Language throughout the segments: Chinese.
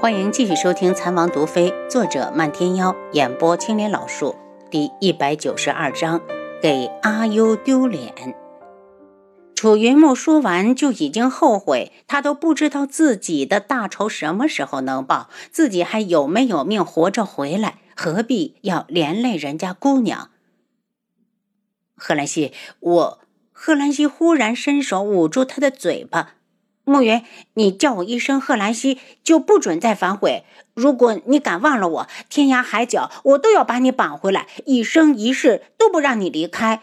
欢迎继续收听《残王毒妃》，作者漫天妖，演播青莲老树，第一百九十二章，给阿优丢脸。楚云木说完就已经后悔，他都不知道自己的大仇什么时候能报，自己还有没有命活着回来，何必要连累人家姑娘？贺兰溪，我……贺兰溪忽然伸手捂住他的嘴巴。暮云，你叫我一声贺兰溪，就不准再反悔。如果你敢忘了我，天涯海角我都要把你绑回来，一生一世都不让你离开。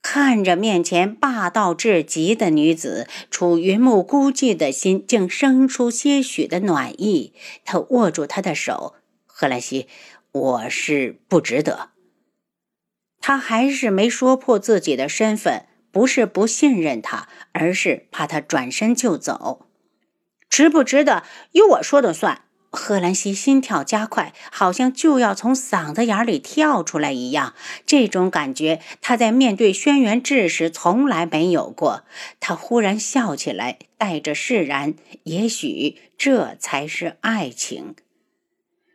看着面前霸道至极的女子，楚云木孤寂的心竟生出些许的暖意。他握住她的手，贺兰溪，我是不值得。他还是没说破自己的身份。不是不信任他，而是怕他转身就走。值不值得，由我说的算。贺兰西心跳加快，好像就要从嗓子眼里跳出来一样。这种感觉，他在面对轩辕志时从来没有过。他忽然笑起来，带着释然。也许这才是爱情。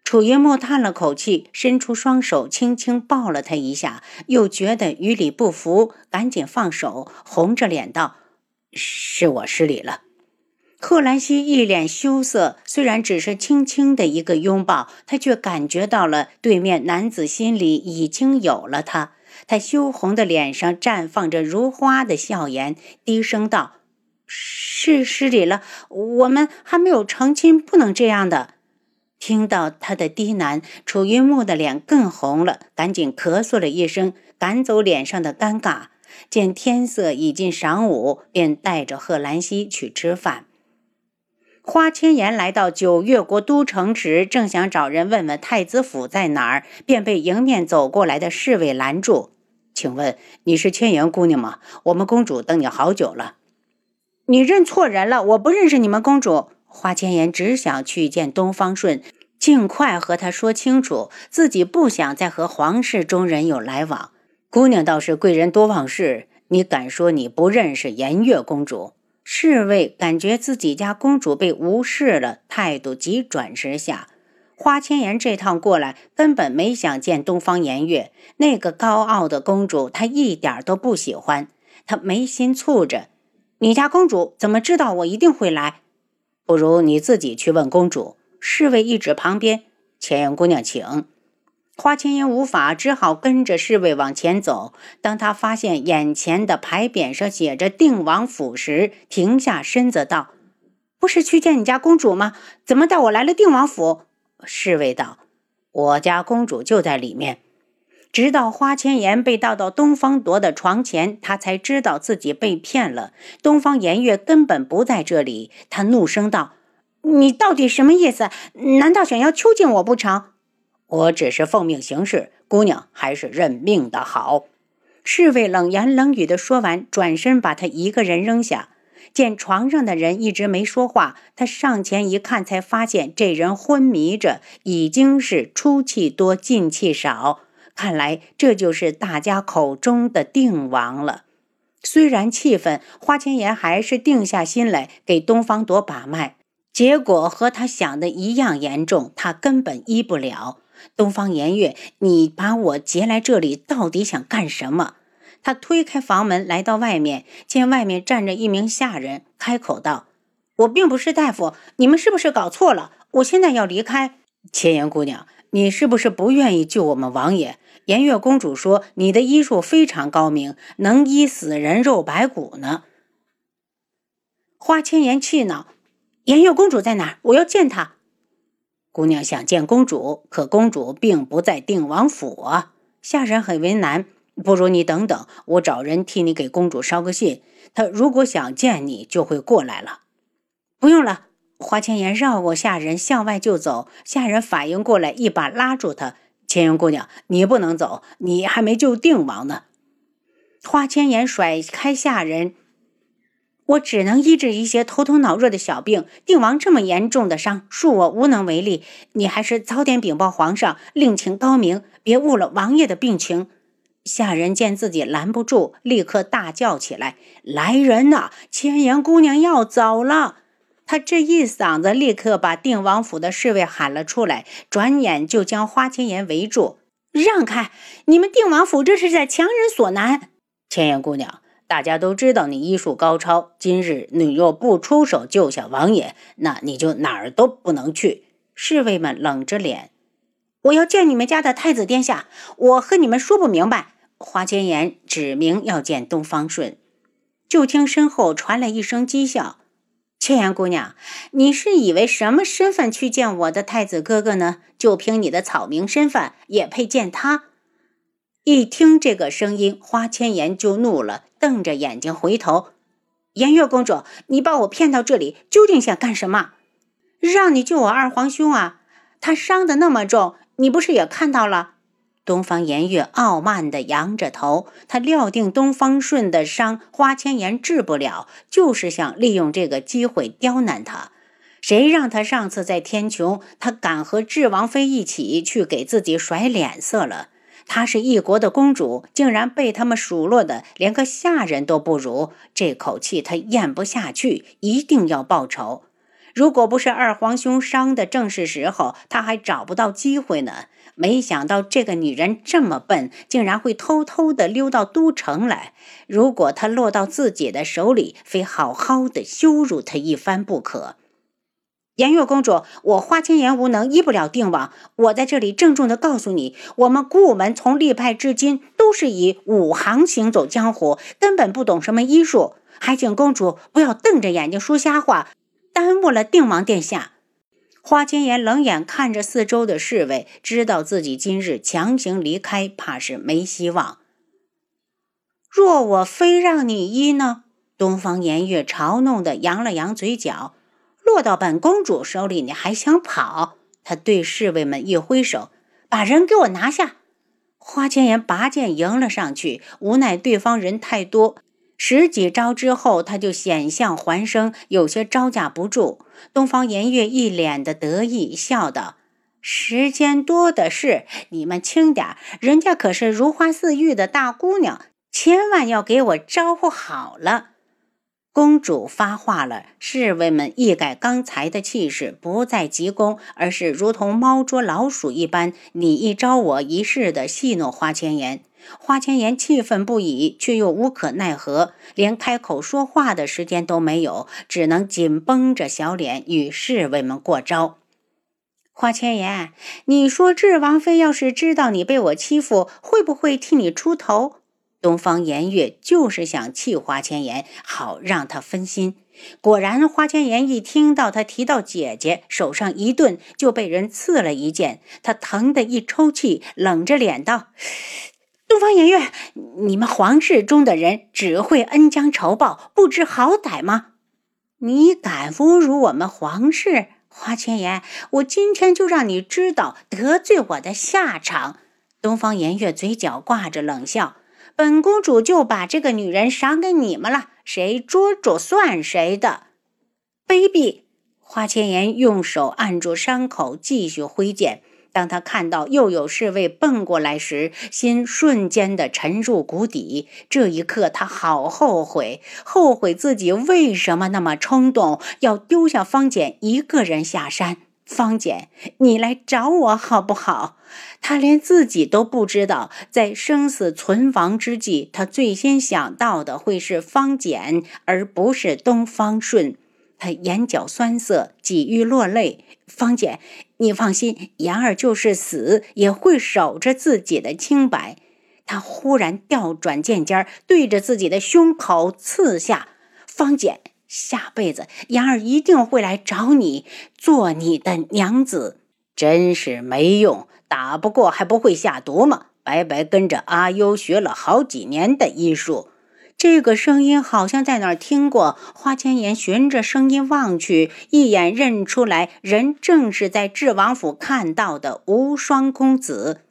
楚云墨叹了口气，伸出双手轻轻抱了他一下，又觉得于理不服，赶紧放手，红着脸道：“是我失礼了。”贺兰溪一脸羞涩，虽然只是轻轻的一个拥抱，他却感觉到了对面男子心里已经有了他。他羞红的脸上绽放着如花的笑颜，低声道：“是失礼了，我们还没有成亲，不能这样的。”听到他的低喃，楚云木的脸更红了，赶紧咳嗽了一声，赶走脸上的尴尬。见天色已近晌午，便带着贺兰溪去吃饭。花千颜来到九月国都城时，正想找人问问太子府在哪儿，便被迎面走过来的侍卫拦住：“请问你是千颜姑娘吗？我们公主等你好久了。”“你认错人了，我不认识你们公主。”花千颜只想去见东方顺，尽快和他说清楚，自己不想再和皇室中人有来往。姑娘倒是贵人多忘事，你敢说你不认识颜月公主？侍卫感觉自己家公主被无视了，态度急转直下。花千颜这趟过来根本没想见东方颜月，那个高傲的公主，她一点都不喜欢。她眉心蹙着，你家公主怎么知道我一定会来？不如你自己去问公主。侍卫一指旁边，千颜姑娘，请。花千颜无法，只好跟着侍卫往前走。当他发现眼前的牌匾上写着“定王府”时，停下身子道：“不是去见你家公主吗？怎么带我来了定王府？”侍卫道：“我家公主就在里面。”直到花千颜被带到东方铎的床前，他才知道自己被骗了。东方颜月根本不在这里。他怒声道：“你到底什么意思？难道想要囚禁我不成？”“我只是奉命行事，姑娘还是认命的好。”侍卫冷言冷语的说完，转身把他一个人扔下。见床上的人一直没说话，他上前一看，才发现这人昏迷着，已经是出气多，进气少。看来这就是大家口中的定王了。虽然气愤，花千颜还是定下心来给东方朵把脉。结果和他想的一样严重，他根本医不了。东方颜月，你把我劫来这里，到底想干什么？他推开房门，来到外面，见外面站着一名下人，开口道：“我并不是大夫，你们是不是搞错了？我现在要离开。”千颜姑娘，你是不是不愿意救我们王爷？颜月公主说：“你的医术非常高明，能医死人肉白骨呢。”花千颜气恼：“颜月公主在哪儿？我要见她。”姑娘想见公主，可公主并不在定王府啊。下人很为难：“不如你等等，我找人替你给公主捎个信。她如果想见你，就会过来了。”不用了。花千颜绕过下人，向外就走。下人反应过来，一把拉住她。千颜姑娘，你不能走，你还没救定王呢。花千颜甩开下人，我只能医治一些头疼脑热的小病。定王这么严重的伤，恕我无能为力。你还是早点禀报皇上，另请高明，别误了王爷的病情。下人见自己拦不住，立刻大叫起来：“来人呐！千颜姑娘要走了！”他这一嗓子立刻把定王府的侍卫喊了出来，转眼就将花千颜围住。让开！你们定王府这是在强人所难。千颜姑娘，大家都知道你医术高超，今日你若不出手救下王爷，那你就哪儿都不能去。侍卫们冷着脸，我要见你们家的太子殿下，我和你们说不明白。花千颜指明要见东方顺，就听身后传来一声讥笑。千颜姑娘，你是以为什么身份去见我的太子哥哥呢？就凭你的草民身份，也配见他？一听这个声音，花千颜就怒了，瞪着眼睛回头：“颜月公主，你把我骗到这里，究竟想干什么？让你救我二皇兄啊！他伤的那么重，你不是也看到了？”东方颜月傲慢地扬着头，他料定东方顺的伤花千颜治不了，就是想利用这个机会刁难他。谁让他上次在天穹，他敢和智王妃一起去给自己甩脸色了？她是一国的公主，竟然被他们数落的连个下人都不如，这口气他咽不下去，一定要报仇。如果不是二皇兄伤的正是时候，他还找不到机会呢。没想到这个女人这么笨，竟然会偷偷的溜到都城来。如果她落到自己的手里，非好好的羞辱她一番不可。颜月公主，我花千颜无能，医不了定王。我在这里郑重的告诉你，我们古武门从立派至今，都是以武行行走江湖，根本不懂什么医术。还请公主不要瞪着眼睛说瞎话。耽误了定王殿下，花千颜冷眼看着四周的侍卫，知道自己今日强行离开，怕是没希望。若我非让你医呢？东方颜月嘲弄的扬了扬嘴角，落到本公主手里，你还想跑？他对侍卫们一挥手，把人给我拿下。花千颜拔剑迎了上去，无奈对方人太多。十几招之后，他就险象环生，有些招架不住。东方颜月一脸的得意，笑道：“时间多的是，你们轻点人家可是如花似玉的大姑娘，千万要给我招呼好了。”公主发话了，侍卫们一改刚才的气势，不再急攻，而是如同猫捉老鼠一般，你一招我一式的戏弄花千颜。花千颜气愤不已，却又无可奈何，连开口说话的时间都没有，只能紧绷着小脸与侍卫们过招。花千颜，你说智王妃要是知道你被我欺负，会不会替你出头？东方颜月就是想气花千颜，好让他分心。果然，花千颜一听到他提到姐姐，手上一顿，就被人刺了一剑。他疼得一抽气，冷着脸道：“东方颜月，你们皇室中的人只会恩将仇报，不知好歹吗？你敢侮辱我们皇室？花千颜，我今天就让你知道得罪我的下场。”东方颜月嘴角挂着冷笑。本公主就把这个女人赏给你们了，谁捉住算谁的。卑鄙！花千颜用手按住伤口，继续挥剑。当他看到又有侍卫奔过来时，心瞬间的沉入谷底。这一刻，他好后悔，后悔自己为什么那么冲动，要丢下方简一个人下山。方简，你来找我好不好？他连自己都不知道，在生死存亡之际，他最先想到的会是方简，而不是东方顺。他眼角酸涩，几欲落泪。方简，你放心，言儿就是死也会守着自己的清白。他忽然调转剑尖，对着自己的胸口刺下。方简。下辈子，妍儿一定会来找你做你的娘子。真是没用，打不过还不会下毒吗？白白跟着阿优学了好几年的医术。这个声音好像在哪儿听过。花千颜循着声音望去，一眼认出来，人正是在智王府看到的无双公子。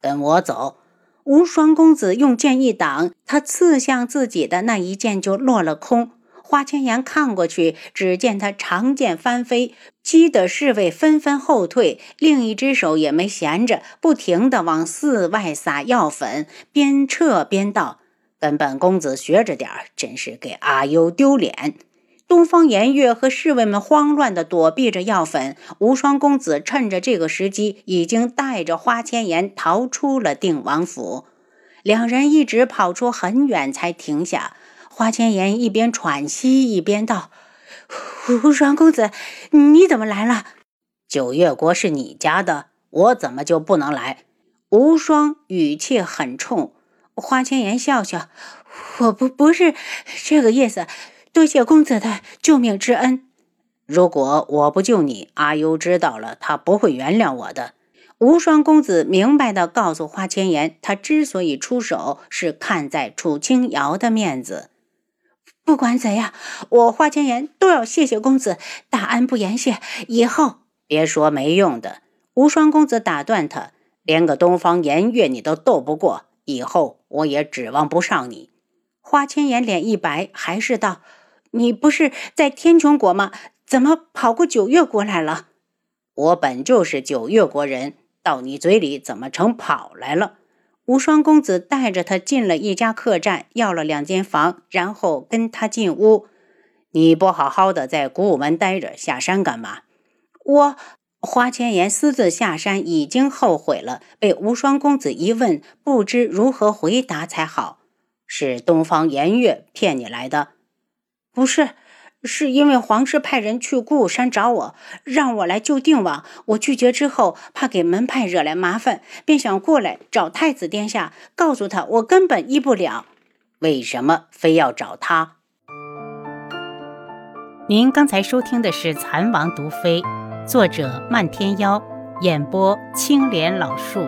跟我走。无双公子用剑一挡，他刺向自己的那一剑就落了空。花千颜看过去，只见他长剑翻飞，激得侍卫纷纷后退，另一只手也没闲着，不停地往寺外撒药粉，边撤边道：“跟本公子学着点儿，真是给阿优丢脸。”东方颜月和侍卫们慌乱地躲避着药粉，无双公子趁着这个时机，已经带着花千颜逃出了定王府。两人一直跑出很远才停下。花千颜一边喘息一边道：“无双公子，你怎么来了？九月国是你家的，我怎么就不能来？”无双语气很冲。花千颜笑笑：“我不不是这个意思。”多谢公子的救命之恩。如果我不救你，阿优知道了，他不会原谅我的。无双公子明白的告诉花千颜，他之所以出手，是看在楚清瑶的面子。不管怎样，我花千颜都要谢谢公子，大恩不言谢。以后别说没用的。无双公子打断他，连个东方颜月你都斗不过，以后我也指望不上你。花千颜脸一白，还是道。你不是在天穹国吗？怎么跑过九月国来了？我本就是九月国人，到你嘴里怎么成跑来了？无双公子带着他进了一家客栈，要了两间房，然后跟他进屋。你不好好的在古武门待着，下山干嘛？我花千颜私自下山，已经后悔了。被无双公子一问，不知如何回答才好。是东方颜月骗你来的？不是，是因为皇室派人去鼓舞山找我，让我来救定王。我拒绝之后，怕给门派惹来麻烦，便想过来找太子殿下，告诉他我根本医不了。为什么非要找他？您刚才收听的是《蚕王毒妃》，作者漫天妖，演播青莲老树。